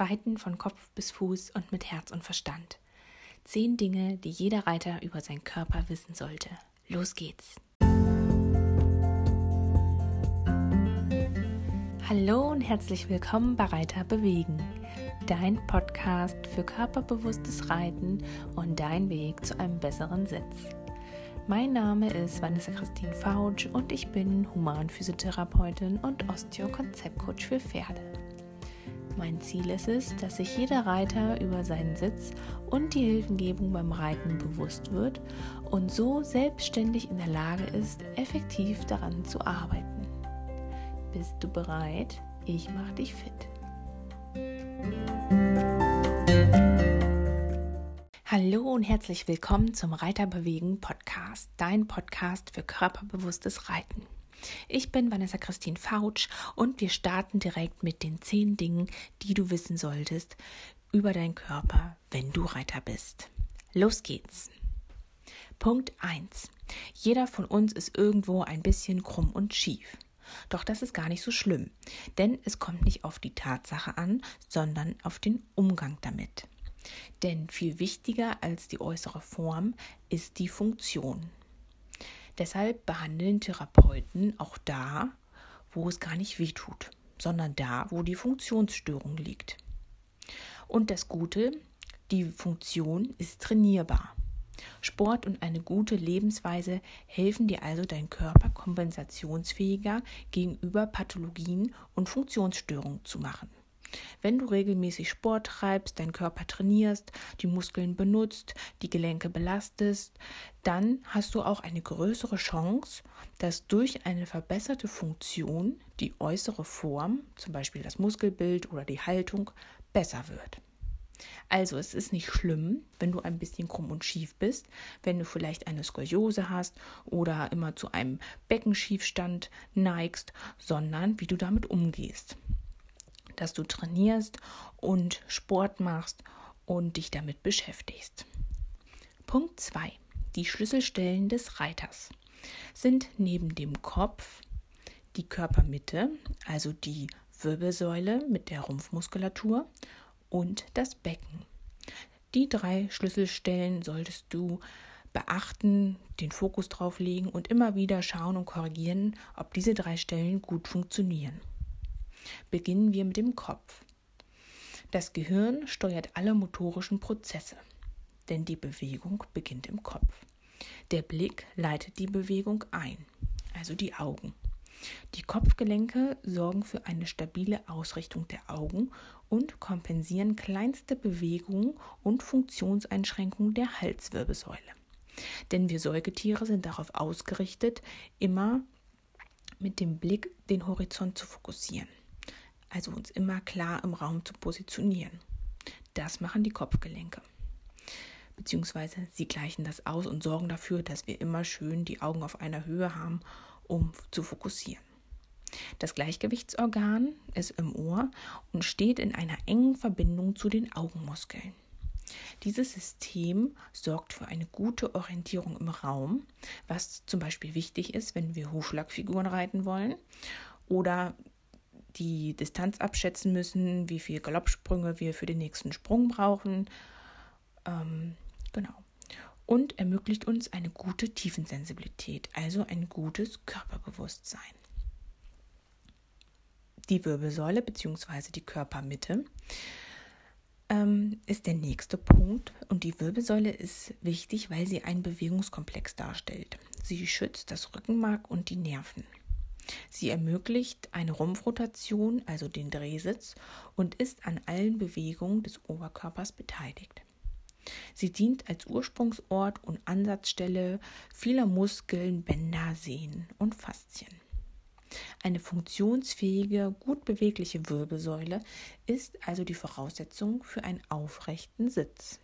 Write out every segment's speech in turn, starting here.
Reiten von Kopf bis Fuß und mit Herz und Verstand. Zehn Dinge, die jeder Reiter über seinen Körper wissen sollte. Los geht's! Hallo und herzlich willkommen bei Reiter bewegen, dein Podcast für körperbewusstes Reiten und dein Weg zu einem besseren Sitz. Mein Name ist Vanessa Christine Fautsch und ich bin Humanphysiotherapeutin und Osteo-Konzeptcoach für Pferde. Mein Ziel ist es, dass sich jeder Reiter über seinen Sitz und die Hilfengebung beim Reiten bewusst wird und so selbstständig in der Lage ist, effektiv daran zu arbeiten. Bist du bereit? Ich mach dich fit. Hallo und herzlich willkommen zum Reiterbewegen Podcast, dein Podcast für körperbewusstes Reiten. Ich bin Vanessa Christine Fautsch und wir starten direkt mit den zehn Dingen, die du wissen solltest über deinen Körper, wenn du Reiter bist. Los geht's. Punkt 1. Jeder von uns ist irgendwo ein bisschen krumm und schief. Doch das ist gar nicht so schlimm, denn es kommt nicht auf die Tatsache an, sondern auf den Umgang damit. Denn viel wichtiger als die äußere Form ist die Funktion. Deshalb behandeln Therapeuten auch da, wo es gar nicht weh tut, sondern da, wo die Funktionsstörung liegt. Und das Gute, die Funktion ist trainierbar. Sport und eine gute Lebensweise helfen dir also, deinen Körper kompensationsfähiger gegenüber Pathologien und Funktionsstörungen zu machen. Wenn du regelmäßig Sport treibst, deinen Körper trainierst, die Muskeln benutzt, die Gelenke belastest, dann hast du auch eine größere Chance, dass durch eine verbesserte Funktion die äußere Form, zum Beispiel das Muskelbild oder die Haltung, besser wird. Also es ist nicht schlimm, wenn du ein bisschen krumm und schief bist, wenn du vielleicht eine Skoliose hast oder immer zu einem Beckenschiefstand neigst, sondern wie du damit umgehst dass du trainierst und Sport machst und dich damit beschäftigst. Punkt 2. Die Schlüsselstellen des Reiters sind neben dem Kopf die Körpermitte, also die Wirbelsäule mit der Rumpfmuskulatur und das Becken. Die drei Schlüsselstellen solltest du beachten, den Fokus drauf legen und immer wieder schauen und korrigieren, ob diese drei Stellen gut funktionieren. Beginnen wir mit dem Kopf. Das Gehirn steuert alle motorischen Prozesse, denn die Bewegung beginnt im Kopf. Der Blick leitet die Bewegung ein, also die Augen. Die Kopfgelenke sorgen für eine stabile Ausrichtung der Augen und kompensieren kleinste Bewegungen und Funktionseinschränkungen der Halswirbelsäule. Denn wir Säugetiere sind darauf ausgerichtet, immer mit dem Blick den Horizont zu fokussieren also uns immer klar im Raum zu positionieren. Das machen die Kopfgelenke. Beziehungsweise sie gleichen das aus und sorgen dafür, dass wir immer schön die Augen auf einer Höhe haben, um zu fokussieren. Das Gleichgewichtsorgan ist im Ohr und steht in einer engen Verbindung zu den Augenmuskeln. Dieses System sorgt für eine gute Orientierung im Raum, was zum Beispiel wichtig ist, wenn wir Hufschlagfiguren reiten wollen oder die Distanz abschätzen müssen, wie viele Galoppsprünge wir für den nächsten Sprung brauchen. Ähm, genau. Und ermöglicht uns eine gute Tiefensensibilität, also ein gutes Körperbewusstsein. Die Wirbelsäule bzw. die Körpermitte ähm, ist der nächste Punkt. Und die Wirbelsäule ist wichtig, weil sie einen Bewegungskomplex darstellt. Sie schützt das Rückenmark und die Nerven. Sie ermöglicht eine Rumpfrotation, also den Drehsitz, und ist an allen Bewegungen des Oberkörpers beteiligt. Sie dient als Ursprungsort und Ansatzstelle vieler Muskeln, Bänder, Sehnen und Faszien. Eine funktionsfähige, gut bewegliche Wirbelsäule ist also die Voraussetzung für einen aufrechten Sitz.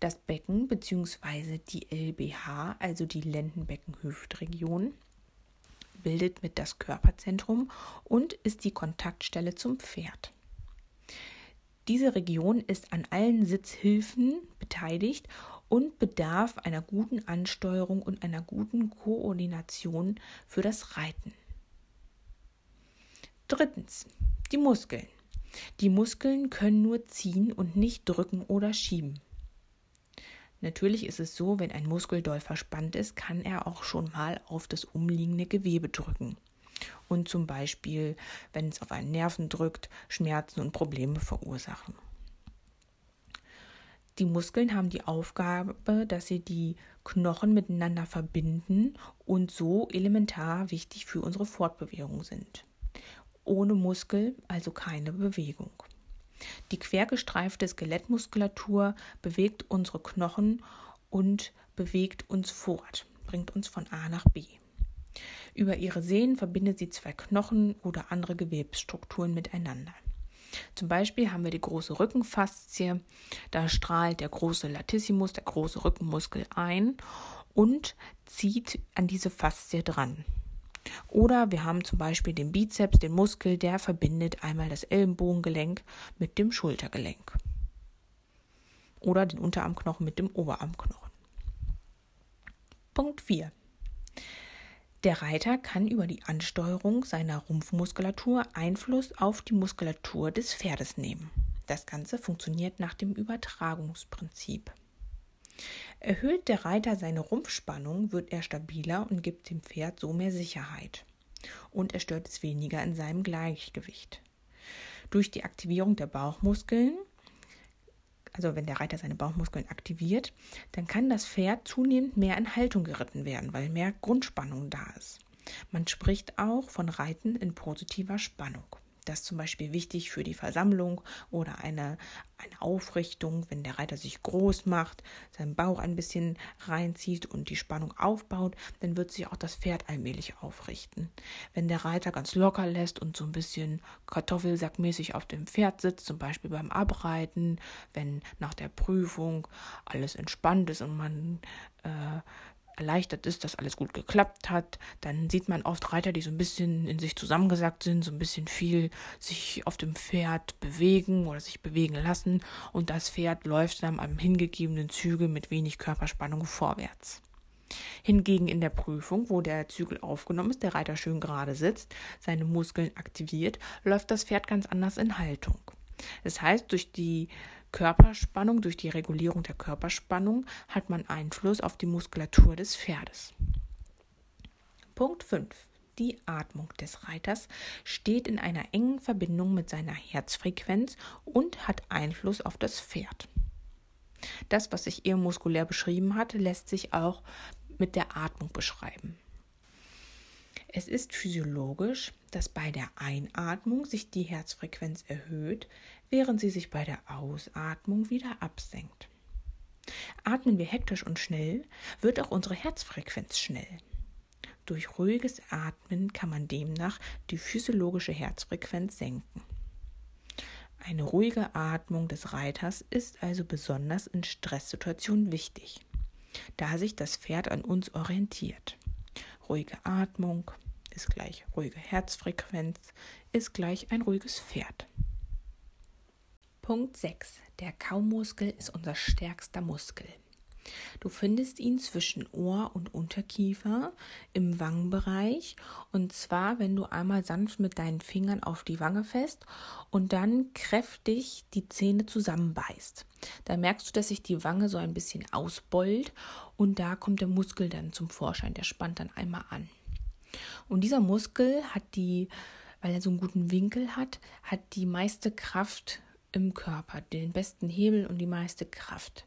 Das Becken bzw. die LBH, also die Lendenbecken-Hüftregion, bildet mit das Körperzentrum und ist die Kontaktstelle zum Pferd. Diese Region ist an allen Sitzhilfen beteiligt und bedarf einer guten Ansteuerung und einer guten Koordination für das Reiten. Drittens, die Muskeln. Die Muskeln können nur ziehen und nicht drücken oder schieben. Natürlich ist es so, wenn ein Muskel doll verspannt ist, kann er auch schon mal auf das umliegende Gewebe drücken. Und zum Beispiel, wenn es auf einen Nerven drückt, Schmerzen und Probleme verursachen. Die Muskeln haben die Aufgabe, dass sie die Knochen miteinander verbinden und so elementar wichtig für unsere Fortbewegung sind. Ohne Muskel also keine Bewegung. Die quergestreifte Skelettmuskulatur bewegt unsere Knochen und bewegt uns fort, bringt uns von A nach B. Über ihre Sehnen verbindet sie zwei Knochen oder andere Gewebsstrukturen miteinander. Zum Beispiel haben wir die große Rückenfaszie, da strahlt der große Latissimus, der große Rückenmuskel ein und zieht an diese Faszie dran. Oder wir haben zum Beispiel den Bizeps, den Muskel, der verbindet einmal das Ellenbogengelenk mit dem Schultergelenk. Oder den Unterarmknochen mit dem Oberarmknochen. Punkt 4. Der Reiter kann über die Ansteuerung seiner Rumpfmuskulatur Einfluss auf die Muskulatur des Pferdes nehmen. Das Ganze funktioniert nach dem Übertragungsprinzip. Erhöht der Reiter seine Rumpfspannung, wird er stabiler und gibt dem Pferd so mehr Sicherheit. Und er stört es weniger in seinem Gleichgewicht. Durch die Aktivierung der Bauchmuskeln, also wenn der Reiter seine Bauchmuskeln aktiviert, dann kann das Pferd zunehmend mehr in Haltung geritten werden, weil mehr Grundspannung da ist. Man spricht auch von Reiten in positiver Spannung. Das ist zum Beispiel wichtig für die Versammlung oder eine, eine Aufrichtung, wenn der Reiter sich groß macht, seinen Bauch ein bisschen reinzieht und die Spannung aufbaut, dann wird sich auch das Pferd allmählich aufrichten. Wenn der Reiter ganz locker lässt und so ein bisschen kartoffelsackmäßig auf dem Pferd sitzt, zum Beispiel beim Abreiten, wenn nach der Prüfung alles entspannt ist und man äh, erleichtert ist, dass alles gut geklappt hat. Dann sieht man oft Reiter, die so ein bisschen in sich zusammengesackt sind, so ein bisschen viel sich auf dem Pferd bewegen oder sich bewegen lassen und das Pferd läuft dann am hingegebenen Zügel mit wenig Körperspannung vorwärts. Hingegen in der Prüfung, wo der Zügel aufgenommen ist, der Reiter schön gerade sitzt, seine Muskeln aktiviert, läuft das Pferd ganz anders in Haltung. Das heißt, durch die Körperspannung, durch die Regulierung der Körperspannung hat man Einfluss auf die Muskulatur des Pferdes. Punkt 5. Die Atmung des Reiters steht in einer engen Verbindung mit seiner Herzfrequenz und hat Einfluss auf das Pferd. Das, was ich eher muskulär beschrieben hatte, lässt sich auch mit der Atmung beschreiben. Es ist physiologisch, dass bei der Einatmung sich die Herzfrequenz erhöht, während sie sich bei der Ausatmung wieder absenkt. Atmen wir hektisch und schnell, wird auch unsere Herzfrequenz schnell. Durch ruhiges Atmen kann man demnach die physiologische Herzfrequenz senken. Eine ruhige Atmung des Reiters ist also besonders in Stresssituationen wichtig, da sich das Pferd an uns orientiert. Ruhige Atmung ist gleich ruhige Herzfrequenz, ist gleich ein ruhiges Pferd. Punkt 6. Der Kaumuskel ist unser stärkster Muskel. Du findest ihn zwischen Ohr und Unterkiefer im Wangenbereich und zwar, wenn du einmal sanft mit deinen Fingern auf die Wange fest und dann kräftig die Zähne zusammenbeißt. Da merkst du, dass sich die Wange so ein bisschen ausbeult und da kommt der Muskel dann zum Vorschein, der spannt dann einmal an. Und dieser Muskel hat die, weil er so einen guten Winkel hat, hat die meiste Kraft im Körper, den besten Hebel und die meiste Kraft.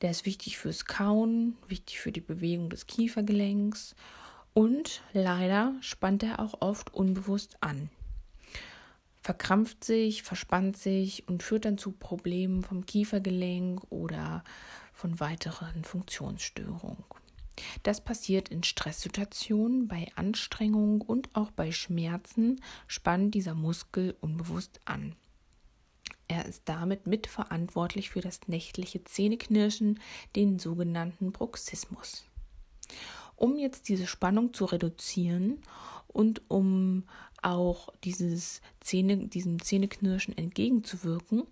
Der ist wichtig fürs Kauen, wichtig für die Bewegung des Kiefergelenks und leider spannt er auch oft unbewusst an. Verkrampft sich, verspannt sich und führt dann zu Problemen vom Kiefergelenk oder von weiteren Funktionsstörungen. Das passiert in Stresssituationen, bei Anstrengung und auch bei Schmerzen spannt dieser Muskel unbewusst an. Er ist damit mitverantwortlich für das nächtliche Zähneknirschen, den sogenannten Bruxismus. Um jetzt diese Spannung zu reduzieren und um auch dieses Zähne, diesem Zähneknirschen entgegenzuwirken,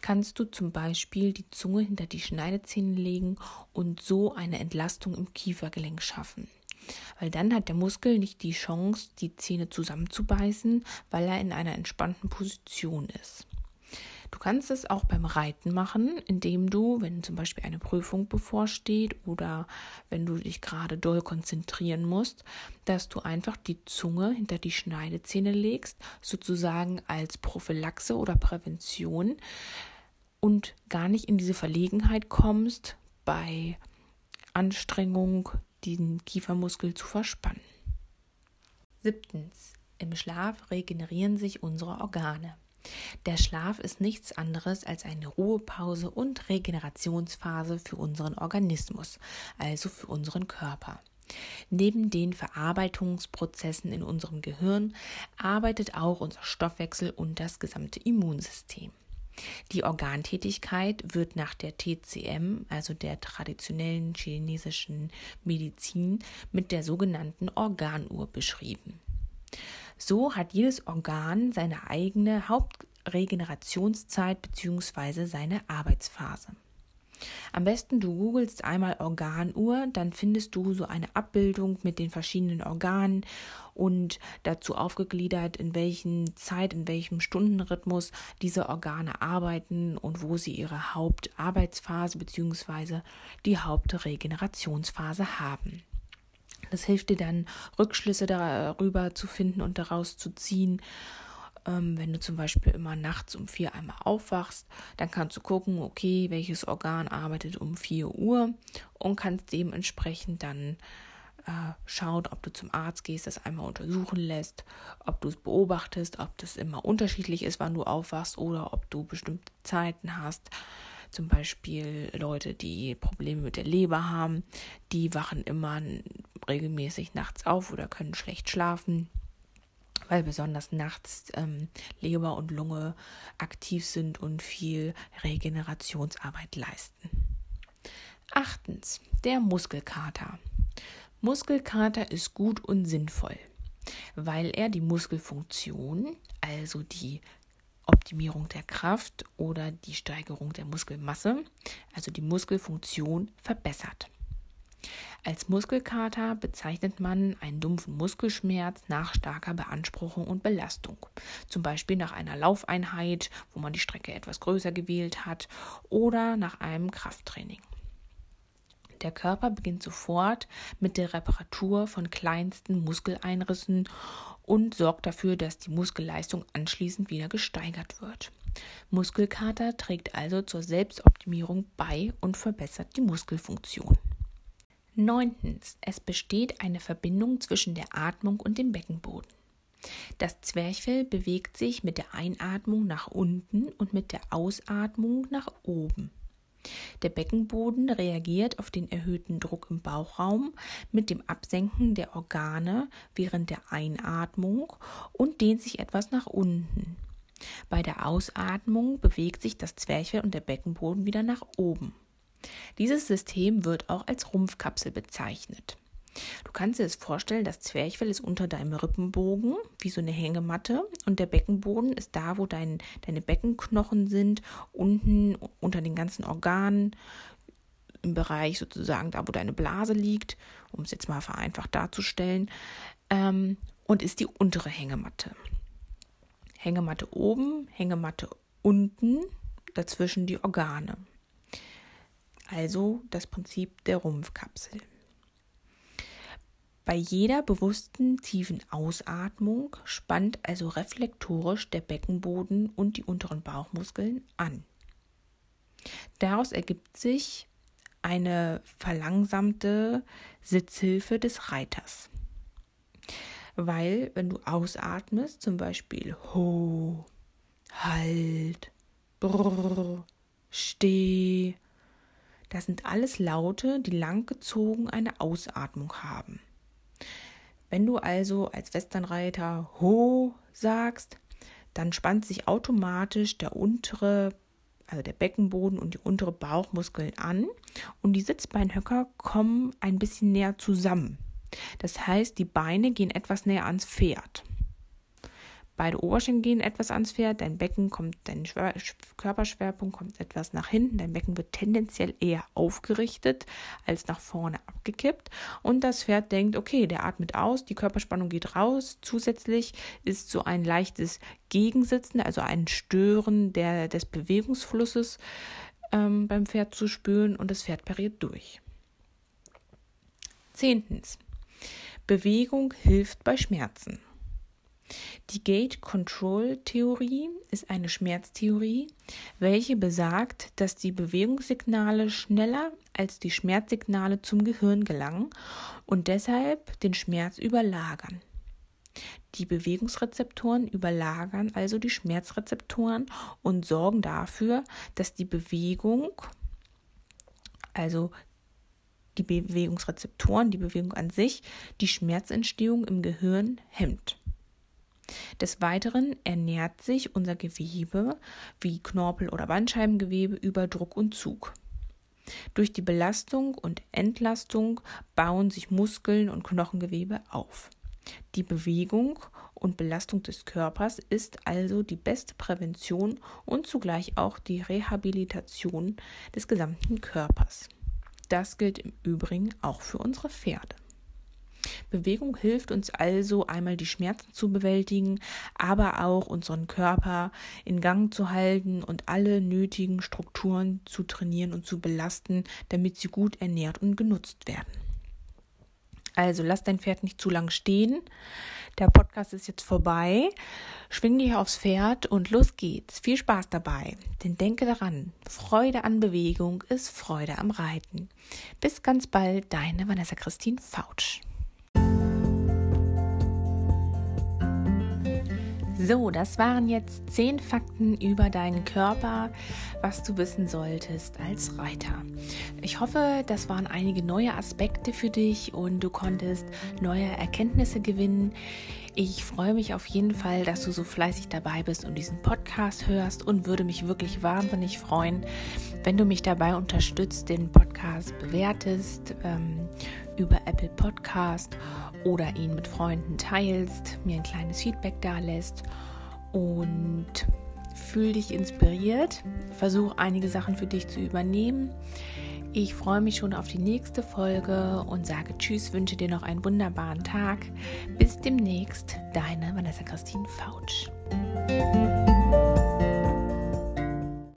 kannst du zum Beispiel die Zunge hinter die Schneidezähne legen und so eine Entlastung im Kiefergelenk schaffen. weil dann hat der Muskel nicht die Chance, die Zähne zusammenzubeißen, weil er in einer entspannten Position ist. Du kannst es auch beim Reiten machen, indem du, wenn zum Beispiel eine Prüfung bevorsteht oder wenn du dich gerade doll konzentrieren musst, dass du einfach die Zunge hinter die Schneidezähne legst, sozusagen als Prophylaxe oder Prävention und gar nicht in diese Verlegenheit kommst, bei Anstrengung den Kiefermuskel zu verspannen. Siebtens. Im Schlaf regenerieren sich unsere Organe. Der Schlaf ist nichts anderes als eine Ruhepause und Regenerationsphase für unseren Organismus, also für unseren Körper. Neben den Verarbeitungsprozessen in unserem Gehirn arbeitet auch unser Stoffwechsel und das gesamte Immunsystem. Die Organtätigkeit wird nach der TCM, also der traditionellen chinesischen Medizin, mit der sogenannten Organuhr beschrieben. So hat jedes Organ seine eigene Hauptregenerationszeit bzw. seine Arbeitsphase. Am besten du googelst einmal Organuhr, dann findest du so eine Abbildung mit den verschiedenen Organen und dazu aufgegliedert, in welchen Zeit, in welchem Stundenrhythmus diese Organe arbeiten und wo sie ihre Hauptarbeitsphase bzw. die Hauptregenerationsphase haben. Das hilft dir dann, Rückschlüsse darüber zu finden und daraus zu ziehen. Ähm, wenn du zum Beispiel immer nachts um vier einmal aufwachst, dann kannst du gucken, okay, welches Organ arbeitet um vier Uhr und kannst dementsprechend dann äh, schauen, ob du zum Arzt gehst, das einmal untersuchen lässt, ob du es beobachtest, ob das immer unterschiedlich ist, wann du aufwachst oder ob du bestimmte Zeiten hast. Zum Beispiel Leute, die Probleme mit der Leber haben, die wachen immer regelmäßig nachts auf oder können schlecht schlafen, weil besonders nachts ähm, Leber und Lunge aktiv sind und viel Regenerationsarbeit leisten. Achtens, der Muskelkater. Muskelkater ist gut und sinnvoll, weil er die Muskelfunktion, also die Optimierung der Kraft oder die Steigerung der Muskelmasse, also die Muskelfunktion, verbessert. Als Muskelkater bezeichnet man einen dumpfen Muskelschmerz nach starker Beanspruchung und Belastung. Zum Beispiel nach einer Laufeinheit, wo man die Strecke etwas größer gewählt hat, oder nach einem Krafttraining. Der Körper beginnt sofort mit der Reparatur von kleinsten Muskeleinrissen und sorgt dafür, dass die Muskelleistung anschließend wieder gesteigert wird. Muskelkater trägt also zur Selbstoptimierung bei und verbessert die Muskelfunktion. Neuntens. Es besteht eine Verbindung zwischen der Atmung und dem Beckenboden. Das Zwerchfell bewegt sich mit der Einatmung nach unten und mit der Ausatmung nach oben. Der Beckenboden reagiert auf den erhöhten Druck im Bauchraum mit dem Absenken der Organe während der Einatmung und dehnt sich etwas nach unten. Bei der Ausatmung bewegt sich das Zwerchfell und der Beckenboden wieder nach oben. Dieses System wird auch als Rumpfkapsel bezeichnet. Du kannst dir das vorstellen, das Zwerchfell ist unter deinem Rippenbogen, wie so eine Hängematte, und der Beckenboden ist da, wo dein, deine Beckenknochen sind, unten unter den ganzen Organen, im Bereich sozusagen da, wo deine Blase liegt, um es jetzt mal vereinfacht darzustellen, ähm, und ist die untere Hängematte. Hängematte oben, Hängematte unten, dazwischen die Organe also das Prinzip der Rumpfkapsel. Bei jeder bewussten tiefen Ausatmung spannt also reflektorisch der Beckenboden und die unteren Bauchmuskeln an. Daraus ergibt sich eine verlangsamte Sitzhilfe des Reiters. Weil, wenn du ausatmest, zum Beispiel ho, halt, brr, steh, das sind alles Laute, die langgezogen eine Ausatmung haben. Wenn du also als Westernreiter Ho sagst, dann spannt sich automatisch der untere, also der Beckenboden und die untere Bauchmuskeln an und die Sitzbeinhöcker kommen ein bisschen näher zusammen. Das heißt, die Beine gehen etwas näher ans Pferd. Beide Oberschenkel gehen etwas ans Pferd, dein Becken kommt, dein Körperschwerpunkt kommt etwas nach hinten, dein Becken wird tendenziell eher aufgerichtet als nach vorne abgekippt und das Pferd denkt, okay, der atmet aus, die Körperspannung geht raus, zusätzlich ist so ein leichtes Gegensitzen, also ein Stören der, des Bewegungsflusses ähm, beim Pferd zu spüren und das Pferd pariert durch. Zehntens. Bewegung hilft bei Schmerzen. Die Gate-Control-Theorie ist eine Schmerztheorie, welche besagt, dass die Bewegungssignale schneller als die Schmerzsignale zum Gehirn gelangen und deshalb den Schmerz überlagern. Die Bewegungsrezeptoren überlagern also die Schmerzrezeptoren und sorgen dafür, dass die Bewegung, also die Bewegungsrezeptoren, die Bewegung an sich, die Schmerzentstehung im Gehirn hemmt. Des Weiteren ernährt sich unser Gewebe wie Knorpel- oder Bandscheibengewebe über Druck und Zug. Durch die Belastung und Entlastung bauen sich Muskeln und Knochengewebe auf. Die Bewegung und Belastung des Körpers ist also die beste Prävention und zugleich auch die Rehabilitation des gesamten Körpers. Das gilt im Übrigen auch für unsere Pferde. Bewegung hilft uns also einmal die Schmerzen zu bewältigen, aber auch unseren Körper in Gang zu halten und alle nötigen Strukturen zu trainieren und zu belasten, damit sie gut ernährt und genutzt werden. Also lass dein Pferd nicht zu lang stehen. Der Podcast ist jetzt vorbei. Schwing dich aufs Pferd und los geht's. Viel Spaß dabei. Denn denke daran, Freude an Bewegung ist Freude am Reiten. Bis ganz bald, deine Vanessa Christine Fautsch. So, das waren jetzt zehn Fakten über deinen Körper, was du wissen solltest als Reiter. Ich hoffe, das waren einige neue Aspekte für dich und du konntest neue Erkenntnisse gewinnen. Ich freue mich auf jeden Fall, dass du so fleißig dabei bist und diesen Podcast hörst und würde mich wirklich wahnsinnig freuen, wenn du mich dabei unterstützt, den Podcast bewertest ähm, über Apple Podcast oder ihn mit Freunden teilst, mir ein kleines Feedback da lässt und fühl dich inspiriert. Versuch einige Sachen für dich zu übernehmen. Ich freue mich schon auf die nächste Folge und sage Tschüss, wünsche dir noch einen wunderbaren Tag. Bis demnächst, deine Vanessa Christine Fautsch.